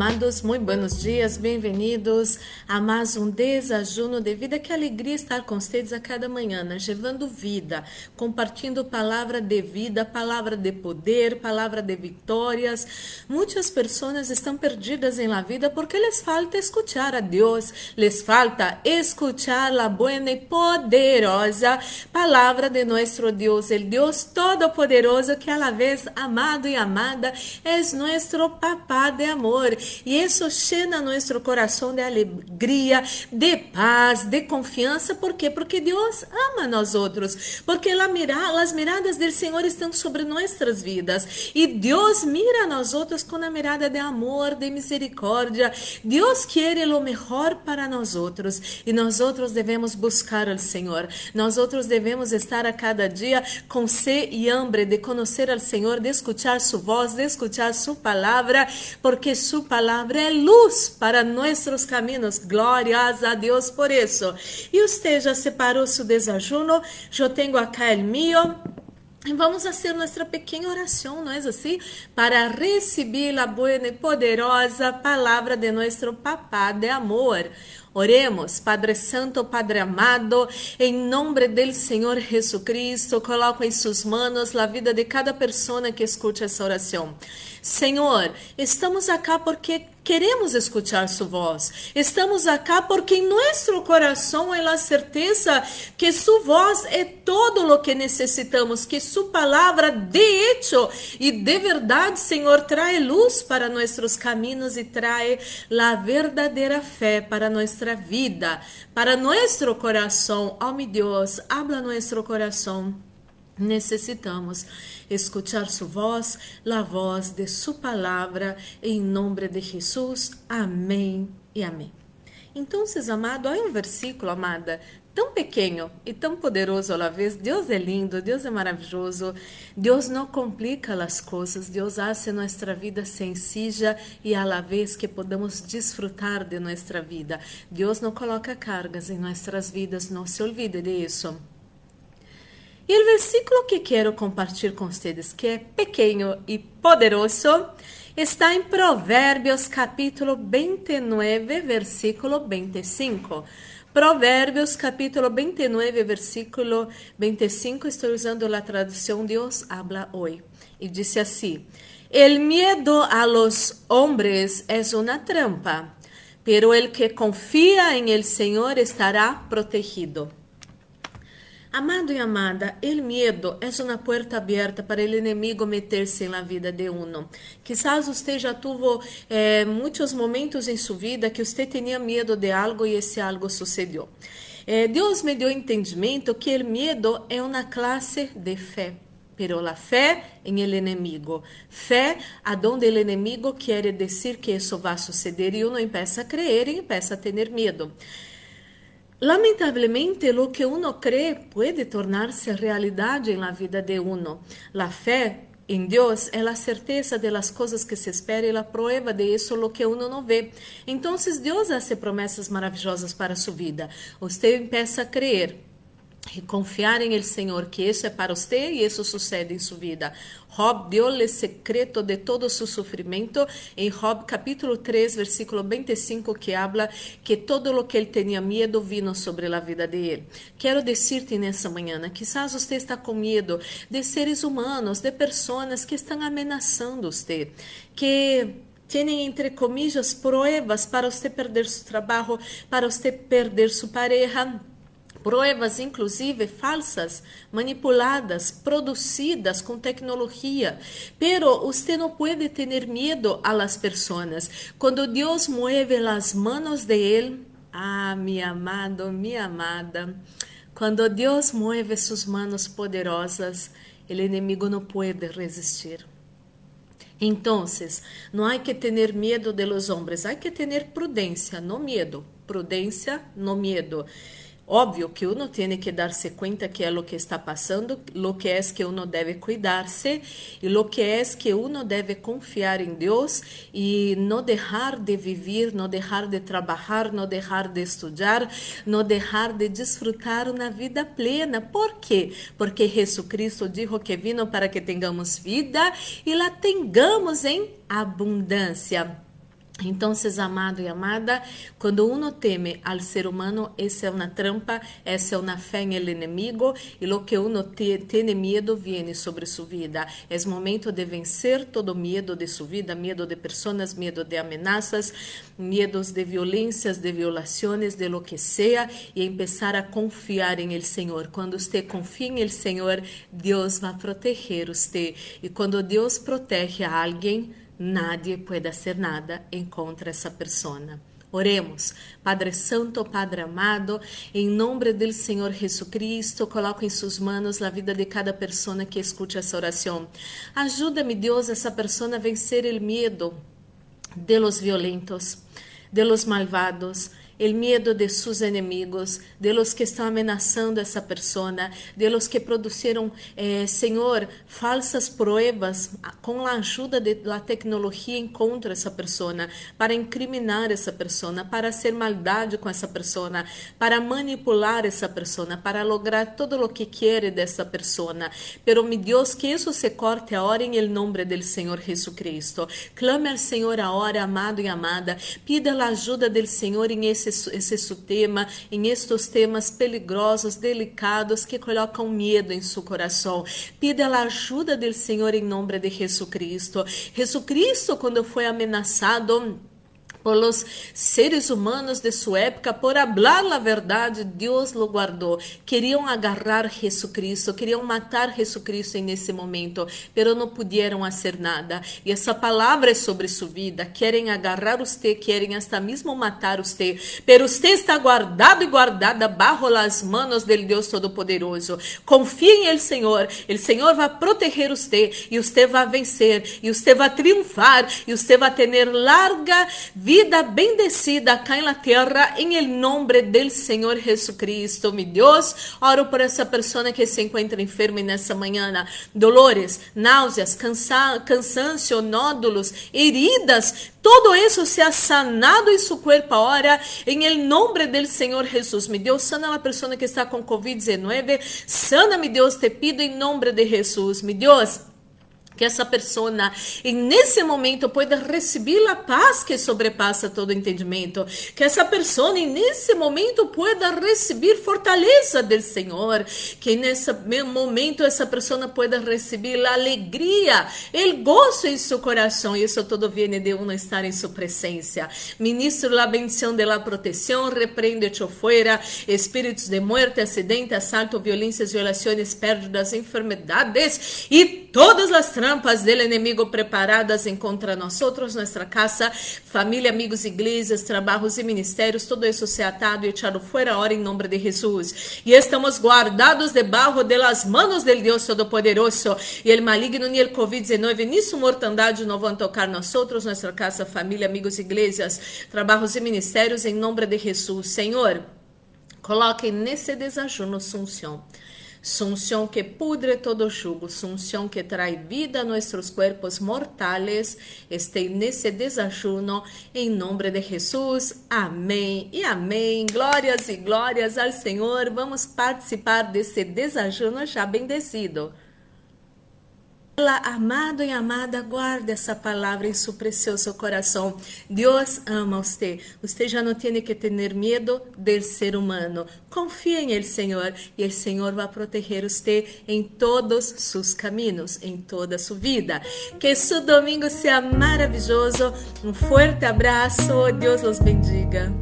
Amados, muito buenos dias, bem-vindos a mais um desajuno de vida. Que alegria estar com vocês a cada manhã, né? levando vida, compartilhando palavra de vida, palavra de poder, palavra de vitórias. Muitas pessoas estão perdidas em la vida porque les falta escuchar a Deus, les falta escuchar a buena e poderosa palavra de nosso Deus, el Deus todo-poderoso que a la vez amado e amada é nosso papá de amor. E isso llena nosso coração de alegria, de paz, de confiança. ¿Por? Porque Deus ama nós outros. Porque as miradas do Senhor estão sobre nossas vidas. E Deus mira a outros com a mirada de amor, de misericórdia. Deus quer o melhor para nós outros. E nós outros devemos buscar o Senhor. Nós outros devemos estar a cada dia com sede e hambre de conhecer ao Senhor, de escutar sua voz, de escutar sua palavra, porque sua su palabra é luz para nossos caminhos. Glórias a Deus por isso. E você já separou seu desajuno? Eu tenho acá o meu. E vamos fazer nossa pequena oração, não é assim? Para receber a boa e poderosa palavra de nosso Papá de amor. Oremos, Padre Santo, Padre amado, em nome do Senhor Jesus Cristo, coloco em suas mãos a vida de cada pessoa que escute essa oração. Senhor, estamos acá porque queremos escutar sua voz. Estamos acá porque em nosso coração é a certeza que sua voz é todo o que necessitamos, que sua palavra de hecho e de verdade, Senhor, traz luz para nossos caminhos e traz a verdadeira fé para nossa vida, para nosso coração. Oh, meu Deus, habla nosso coração. Necessitamos escuchar sua voz, a voz de sua palavra, em nome de Jesus. Amém e amém. Então, amado, há um versículo, amada, tão pequeno e tão poderoso à vez. Deus é lindo, Deus é maravilhoso. Deus não complica as coisas, Deus hace nossa vida sencilla e à vez que podamos desfrutar de nossa vida. Deus não coloca cargas em nossas vidas, não se olvide disso. E o versículo que quero compartilhar com vocês, que é pequeno e poderoso, está em Provérbios capítulo 29, versículo 25. Provérbios capítulo 29, versículo 25, estou usando a tradução Deus habla hoy. E disse assim: El miedo a los hombres es una trampa, pero el que confía en el Señor estará protegido. Amado e amada, o medo é uma porta aberta para o inimigo meter-se na vida de uno. Quizás você já tuvo eh, muitos momentos em sua vida que você tinha medo de algo e esse algo sucedeu. Eh, Deus me deu entendimento que o medo é uma classe de fé. Pero la fé em el inimigo. Fé aonde o inimigo quer dizer que isso vai suceder e uno empieza a crer e empieza a ter medo. Lamentavelmente, lo que uno cree puede tornarse realidad en la vida de uno. La fe em Deus é a certeza de las coisas que se espera e a prueba de isso lo que uno não vê. Então, Deus hace promessas maravilhosas para sua vida. Você empieza a crer e confiar em el Senhor que isso é para você e isso sucede em sua vida. Job deu o secreto de todo seu sofrimento em Job capítulo 3, versículo 25, que habla que todo o que ele tinha medo vino sobre a vida de ele. Quero dizer-te nessa manhã, quizás você está com medo de seres humanos, de pessoas que estão ameaçando você, que têm, entre comillas, pruebas para você perder seu trabalho, para você perder sua pareja provas inclusive falsas, manipuladas, produzidas com tecnologia. Pero usted não pode ter medo a las personas. Quando Deus mueve as manos de Ele, ah, mi amado, mi amada, quando Deus mueve suas manos poderosas, o inimigo não pode resistir. Então, não há que ter medo de los hombres, há que ter prudência, no medo. Prudência, no medo. Óbvio que uno tem que dar-se conta que é o que está passando, lo que é que uno deve cuidar-se e lo que é que uno deve confiar em Deus e não deixar de viver, não deixar de trabalhar, não deixar de estudar, não deixar de desfrutar uma vida plena. Por quê? Porque Jesus Cristo disse que vino para que tenhamos vida e la tengamos em abundância. Então, amado e amada, quando uno teme al ser humano, essa é uma trampa, essa é uma fé em el inimigo, e lo que uno tiene miedo viene sobre sua vida. É momento de vencer todo medo de sua vida, medo de pessoas, medo de ameaças, medos de violências, de violações, de lo que seja, e empezar a confiar em el Senhor. Quando você confia em el Senhor, Deus vai proteger você. E quando Deus protege a alguém, nadie puede hacer nada en contra essa persona. Oremos, Padre Santo, Padre amado, em nome do Senhor Jesucristo, coloco em suas mãos a vida de cada pessoa que escute essa oração. Ajuda-me, Deus, essa pessoa a vencer o medo de los violentos, de los malvados, el miedo de sus enemigos, de los que estão amenazando essa persona, de los que produziram, eh, Senhor, falsas pruebas com a ajuda da tecnologia contra essa persona, para incriminar essa persona, para hacer maldade com essa persona, para manipular essa persona, para lograr todo o que quer dessa persona. Pero, mi Deus, que isso se corte agora em el nome do Senhor Jesucristo. Clame ao Senhor agora, amado e amada, pida a ajuda do Senhor em esse esse, tema, em estes temas peligrosos, delicados, que colocam medo em seu coração. Pida a ajuda do Senhor em nome de Jesus Cristo. Jesus Cristo, quando foi ameaçado, por los seres humanos de sua época, por hablar a verdade, Deus lo guardou. Queriam agarrar Jesucristo, queriam matar Jesucristo nesse momento, pero não puderam fazer nada. E essa palavra é sobre sua vida. Querem agarrar você, querem até mesmo matar você, pero você está guardado e guardada bajo las manos del Deus Todo-Poderoso. Confie em El Senhor, El Senhor vai proteger você e você vai vencer, e você vai triunfar, e você vai ter larga vida vida bendecida acá na terra em el nombre del Senhor Jesucristo, mi Deus. Oro por essa pessoa que se encontra enferma nessa manhã, dolores, náuseas, cansa cansancio, nódulos, heridas, todo isso seja sanado em seu corpo agora, em el nombre del Senhor Jesus. Mi Deus, sana a pessoa que está com COVID-19, sana, mi Deus, te pido em nome de Jesus. Mi Deus, que essa pessoa, nesse momento, pueda receber a paz que sobrepassa todo entendimento. Que essa pessoa, nesse momento, pueda receber fortaleza do Senhor. Que nesse momento, essa pessoa pueda receber a alegria, o gozo em seu coração. E isso todo vem de uno estar em sua presença. Ministro la bendição de la proteção, repreende-te fora, espíritos de muerte, acidente, assalto, violências, violações, pérdidas, enfermedades e todas as trampas trampas del enemigo preparadas contra nosotros, nuestra casa, familia, amigos, iglesias, trabajos y ministerios, todo eso sea atado y echado fuera ahora en nombre de Jesús. Y estamos guardados debajo de las manos del Dios Todopoderoso. Y el maligno ni el COVID-19 ni su mortandade van a tocar nosotros, nuestra casa, familia, amigos, iglesias, trabajos y ministerios en nombre de Jesús. Señor, coloque nesse desajuno sunção Sunción que pudre todo jugo, sunción que trae vida a nuestros cuerpos mortales, esté nesse desajuno, em nome de Jesus. Amém e amém. Glórias e glórias ao Senhor. Vamos participar desse desajuno já bendecido. Amado e amada, guarde essa palavra em seu precioso coração. Deus ama você. Você já não tem que ter medo do ser humano. Confie em Ele, Senhor, e o Senhor vai proteger você em todos seus caminhos, em toda sua vida. Que seu domingo seja maravilhoso. Um forte abraço. Deus os bendiga.